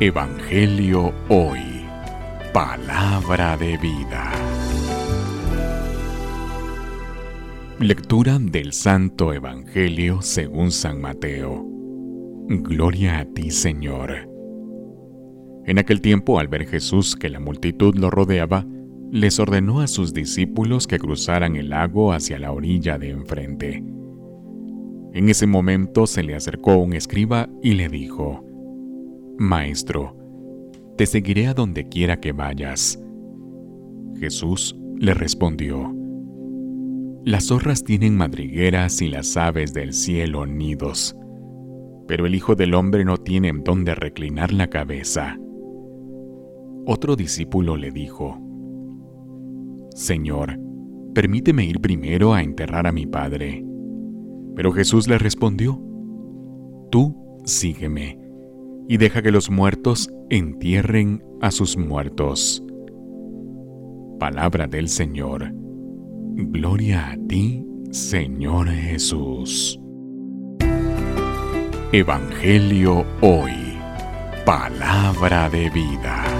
Evangelio Hoy. Palabra de vida. Lectura del Santo Evangelio según San Mateo. Gloria a ti, Señor. En aquel tiempo, al ver Jesús que la multitud lo rodeaba, les ordenó a sus discípulos que cruzaran el lago hacia la orilla de enfrente. En ese momento se le acercó un escriba y le dijo, Maestro, te seguiré a donde quiera que vayas. Jesús le respondió, Las zorras tienen madrigueras y las aves del cielo nidos, pero el Hijo del Hombre no tiene en dónde reclinar la cabeza. Otro discípulo le dijo, Señor, permíteme ir primero a enterrar a mi padre. Pero Jesús le respondió, Tú sígueme y deja que los muertos entierren a sus muertos. Palabra del Señor. Gloria a ti, Señor Jesús. Evangelio hoy. Palabra de vida.